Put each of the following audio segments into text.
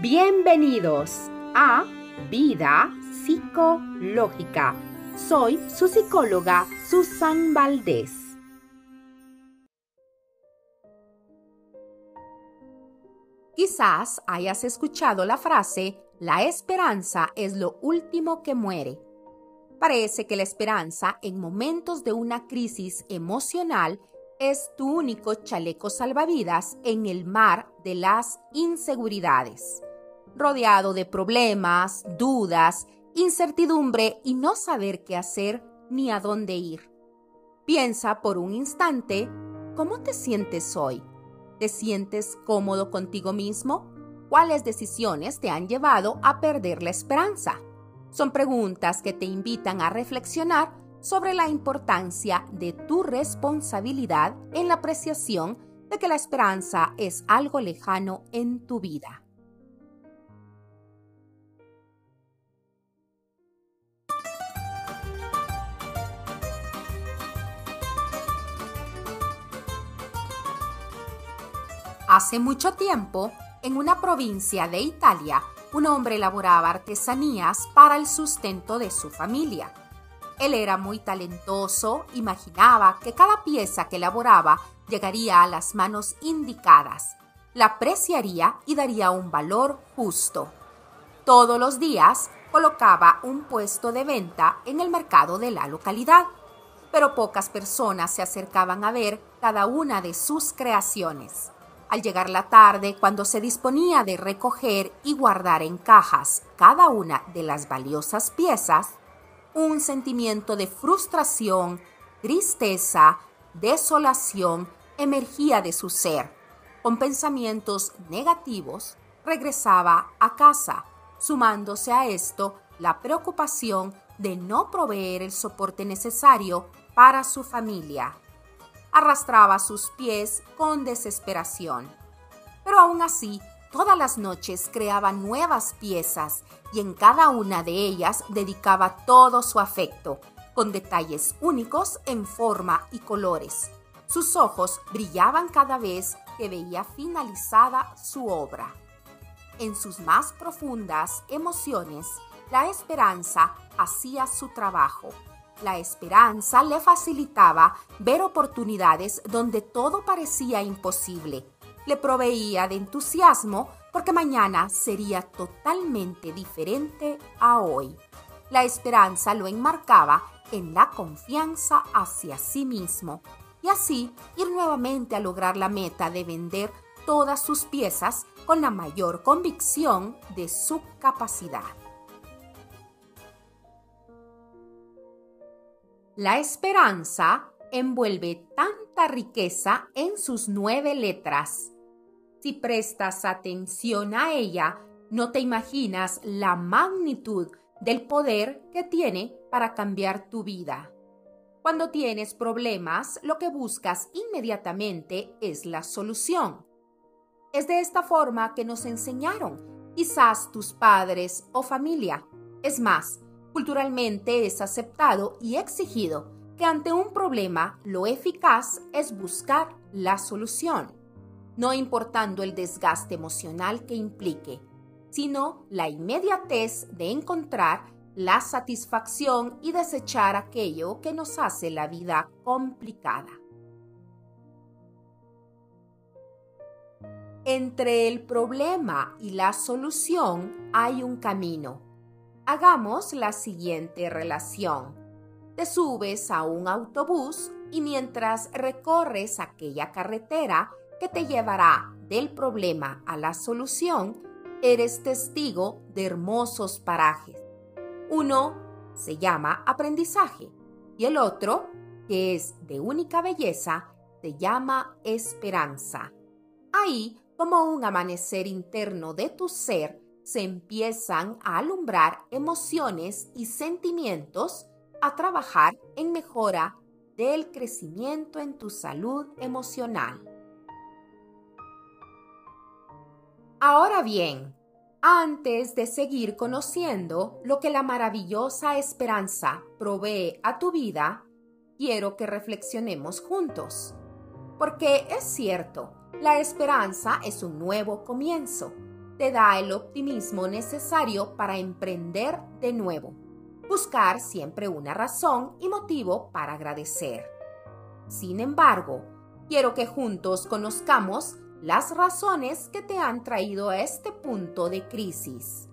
Bienvenidos a Vida Psicológica. Soy su psicóloga Susan Valdés. Quizás hayas escuchado la frase, la esperanza es lo último que muere. Parece que la esperanza en momentos de una crisis emocional es tu único chaleco salvavidas en el mar de las inseguridades. Rodeado de problemas, dudas, incertidumbre y no saber qué hacer ni a dónde ir. Piensa por un instante, ¿cómo te sientes hoy? ¿Te sientes cómodo contigo mismo? ¿Cuáles decisiones te han llevado a perder la esperanza? Son preguntas que te invitan a reflexionar sobre la importancia de tu responsabilidad en la apreciación de que la esperanza es algo lejano en tu vida. Hace mucho tiempo, en una provincia de Italia, un hombre elaboraba artesanías para el sustento de su familia. Él era muy talentoso, imaginaba que cada pieza que elaboraba llegaría a las manos indicadas, la apreciaría y daría un valor justo. Todos los días colocaba un puesto de venta en el mercado de la localidad, pero pocas personas se acercaban a ver cada una de sus creaciones. Al llegar la tarde, cuando se disponía de recoger y guardar en cajas cada una de las valiosas piezas, un sentimiento de frustración, tristeza, desolación emergía de su ser. Con pensamientos negativos, regresaba a casa, sumándose a esto la preocupación de no proveer el soporte necesario para su familia. Arrastraba sus pies con desesperación. Pero aún así, todas las noches creaba nuevas piezas y en cada una de ellas dedicaba todo su afecto, con detalles únicos en forma y colores. Sus ojos brillaban cada vez que veía finalizada su obra. En sus más profundas emociones, la esperanza hacía su trabajo. La esperanza le facilitaba ver oportunidades donde todo parecía imposible. Le proveía de entusiasmo porque mañana sería totalmente diferente a hoy. La esperanza lo enmarcaba en la confianza hacia sí mismo y así ir nuevamente a lograr la meta de vender todas sus piezas con la mayor convicción de su capacidad. La esperanza envuelve tanta riqueza en sus nueve letras si prestas atención a ella, no te imaginas la magnitud del poder que tiene para cambiar tu vida. Cuando tienes problemas, lo que buscas inmediatamente es la solución. Es de esta forma que nos enseñaron, quizás tus padres o familia. Es más, culturalmente es aceptado y exigido que ante un problema lo eficaz es buscar la solución no importando el desgaste emocional que implique, sino la inmediatez de encontrar la satisfacción y desechar aquello que nos hace la vida complicada. Entre el problema y la solución hay un camino. Hagamos la siguiente relación. Te subes a un autobús y mientras recorres aquella carretera, que te llevará del problema a la solución, eres testigo de hermosos parajes. Uno se llama aprendizaje y el otro, que es de única belleza, se llama esperanza. Ahí, como un amanecer interno de tu ser, se empiezan a alumbrar emociones y sentimientos a trabajar en mejora del crecimiento en tu salud emocional. Ahora bien, antes de seguir conociendo lo que la maravillosa esperanza provee a tu vida, quiero que reflexionemos juntos. Porque es cierto, la esperanza es un nuevo comienzo, te da el optimismo necesario para emprender de nuevo. Buscar siempre una razón y motivo para agradecer. Sin embargo, quiero que juntos conozcamos las razones que te han traído a este punto de crisis.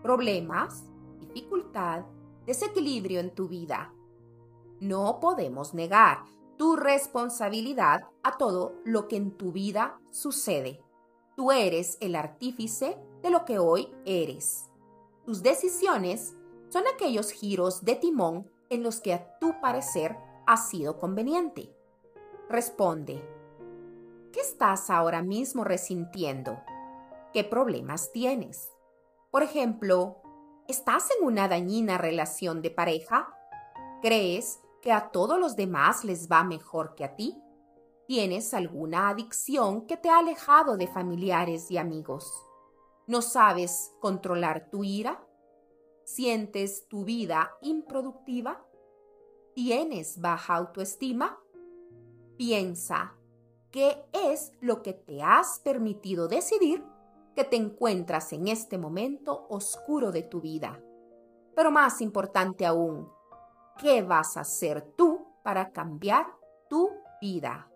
Problemas, dificultad, desequilibrio en tu vida. No podemos negar tu responsabilidad a todo lo que en tu vida sucede. Tú eres el artífice de lo que hoy eres. Tus decisiones son aquellos giros de timón en los que a tu parecer ha sido conveniente. Responde, ¿qué estás ahora mismo resintiendo? ¿Qué problemas tienes? Por ejemplo, ¿estás en una dañina relación de pareja? ¿Crees que a todos los demás les va mejor que a ti? ¿Tienes alguna adicción que te ha alejado de familiares y amigos? ¿No sabes controlar tu ira? ¿Sientes tu vida improductiva? ¿Tienes baja autoestima? Piensa, ¿qué es lo que te has permitido decidir que te encuentras en este momento oscuro de tu vida? Pero más importante aún, ¿Qué vas a hacer tú para cambiar tu vida?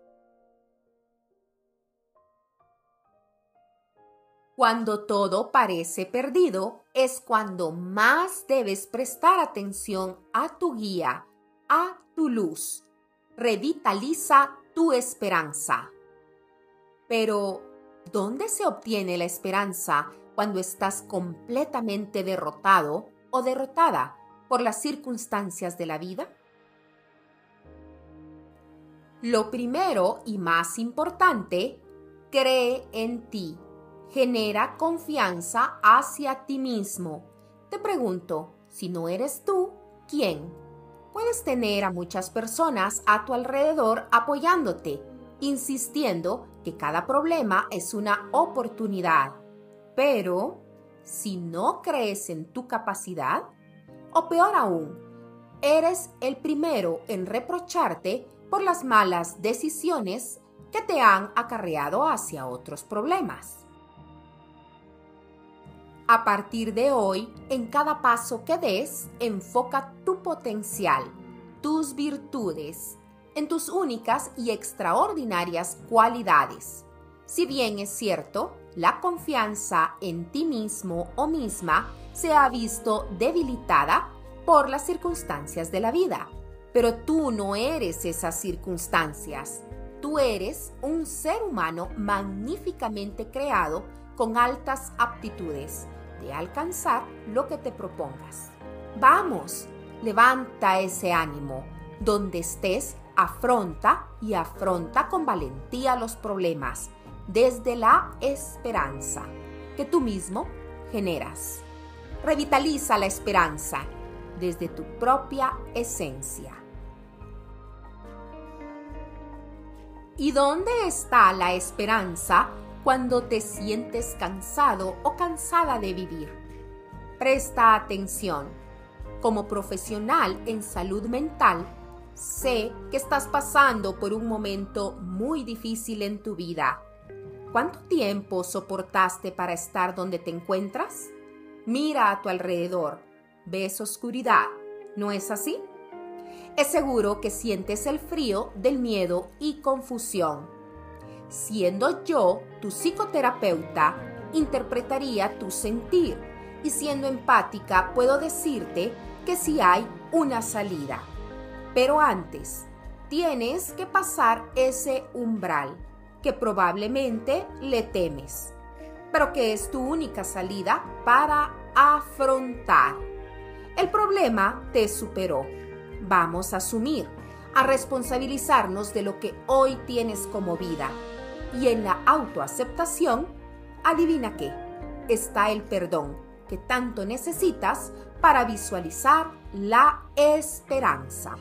Cuando todo parece perdido es cuando más debes prestar atención a tu guía, a tu luz. Revitaliza tu esperanza. Pero, ¿dónde se obtiene la esperanza cuando estás completamente derrotado o derrotada? por las circunstancias de la vida? Lo primero y más importante, cree en ti. Genera confianza hacia ti mismo. Te pregunto, si no eres tú, ¿quién? Puedes tener a muchas personas a tu alrededor apoyándote, insistiendo que cada problema es una oportunidad. Pero, si no crees en tu capacidad, o peor aún, eres el primero en reprocharte por las malas decisiones que te han acarreado hacia otros problemas. A partir de hoy, en cada paso que des, enfoca tu potencial, tus virtudes, en tus únicas y extraordinarias cualidades. Si bien es cierto, la confianza en ti mismo o misma se ha visto debilitada por las circunstancias de la vida. Pero tú no eres esas circunstancias. Tú eres un ser humano magníficamente creado con altas aptitudes de alcanzar lo que te propongas. Vamos, levanta ese ánimo. Donde estés, afronta y afronta con valentía los problemas desde la esperanza que tú mismo generas. Revitaliza la esperanza desde tu propia esencia. ¿Y dónde está la esperanza cuando te sientes cansado o cansada de vivir? Presta atención. Como profesional en salud mental, sé que estás pasando por un momento muy difícil en tu vida. ¿Cuánto tiempo soportaste para estar donde te encuentras? Mira a tu alrededor. ¿Ves oscuridad? ¿No es así? Es seguro que sientes el frío del miedo y confusión. Siendo yo tu psicoterapeuta, interpretaría tu sentir y siendo empática puedo decirte que sí hay una salida. Pero antes, tienes que pasar ese umbral que probablemente le temes pero que es tu única salida para afrontar. El problema te superó. Vamos a asumir, a responsabilizarnos de lo que hoy tienes como vida. Y en la autoaceptación, adivina qué, está el perdón que tanto necesitas para visualizar la esperanza.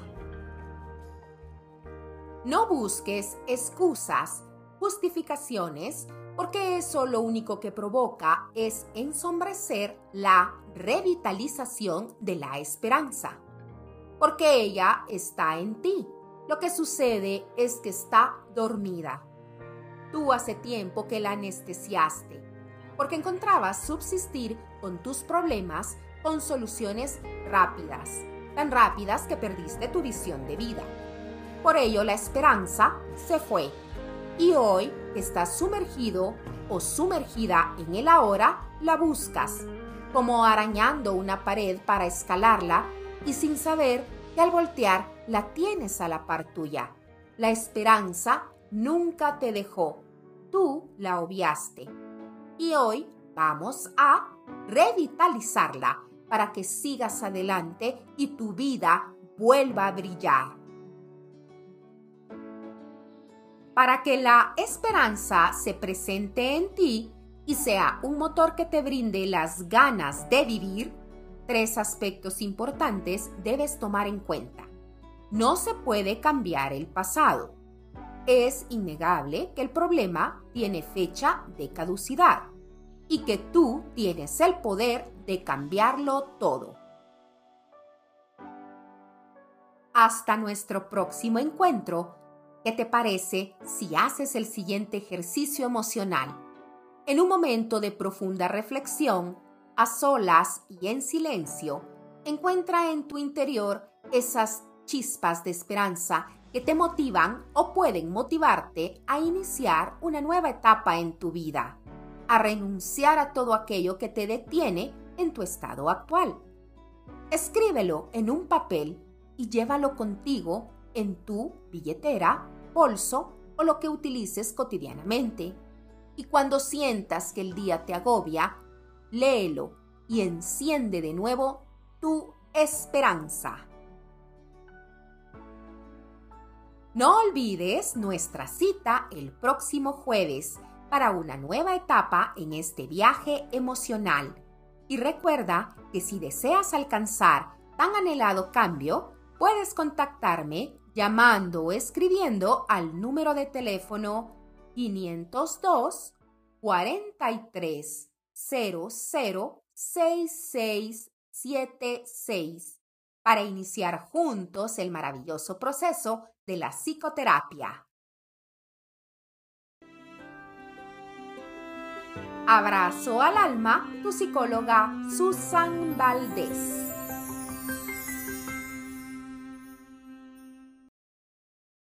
No busques excusas, justificaciones porque eso lo único que provoca es ensombrecer la revitalización de la esperanza, porque ella está en ti. Lo que sucede es que está dormida. Tú hace tiempo que la anestesiaste. porque encontrabas subsistir con tus problemas con soluciones rápidas, tan rápidas que perdiste tu visión de vida. Por ello la esperanza se fue y hoy estás sumergido o sumergida en el ahora, la buscas, como arañando una pared para escalarla y sin saber que al voltear la tienes a la par tuya. La esperanza nunca te dejó, tú la obviaste. Y hoy vamos a revitalizarla para que sigas adelante y tu vida vuelva a brillar. Para que la esperanza se presente en ti y sea un motor que te brinde las ganas de vivir, tres aspectos importantes debes tomar en cuenta. No se puede cambiar el pasado. Es innegable que el problema tiene fecha de caducidad y que tú tienes el poder de cambiarlo todo. Hasta nuestro próximo encuentro. ¿Qué te parece si haces el siguiente ejercicio emocional? En un momento de profunda reflexión, a solas y en silencio, encuentra en tu interior esas chispas de esperanza que te motivan o pueden motivarte a iniciar una nueva etapa en tu vida, a renunciar a todo aquello que te detiene en tu estado actual. Escríbelo en un papel y llévalo contigo en tu billetera, bolso o lo que utilices cotidianamente. Y cuando sientas que el día te agobia, léelo y enciende de nuevo tu esperanza. No olvides nuestra cita el próximo jueves para una nueva etapa en este viaje emocional. Y recuerda que si deseas alcanzar tan anhelado cambio, puedes contactarme llamando o escribiendo al número de teléfono 502 43 00 6676 para iniciar juntos el maravilloso proceso de la psicoterapia. Abrazo al alma, tu psicóloga Susan Valdés.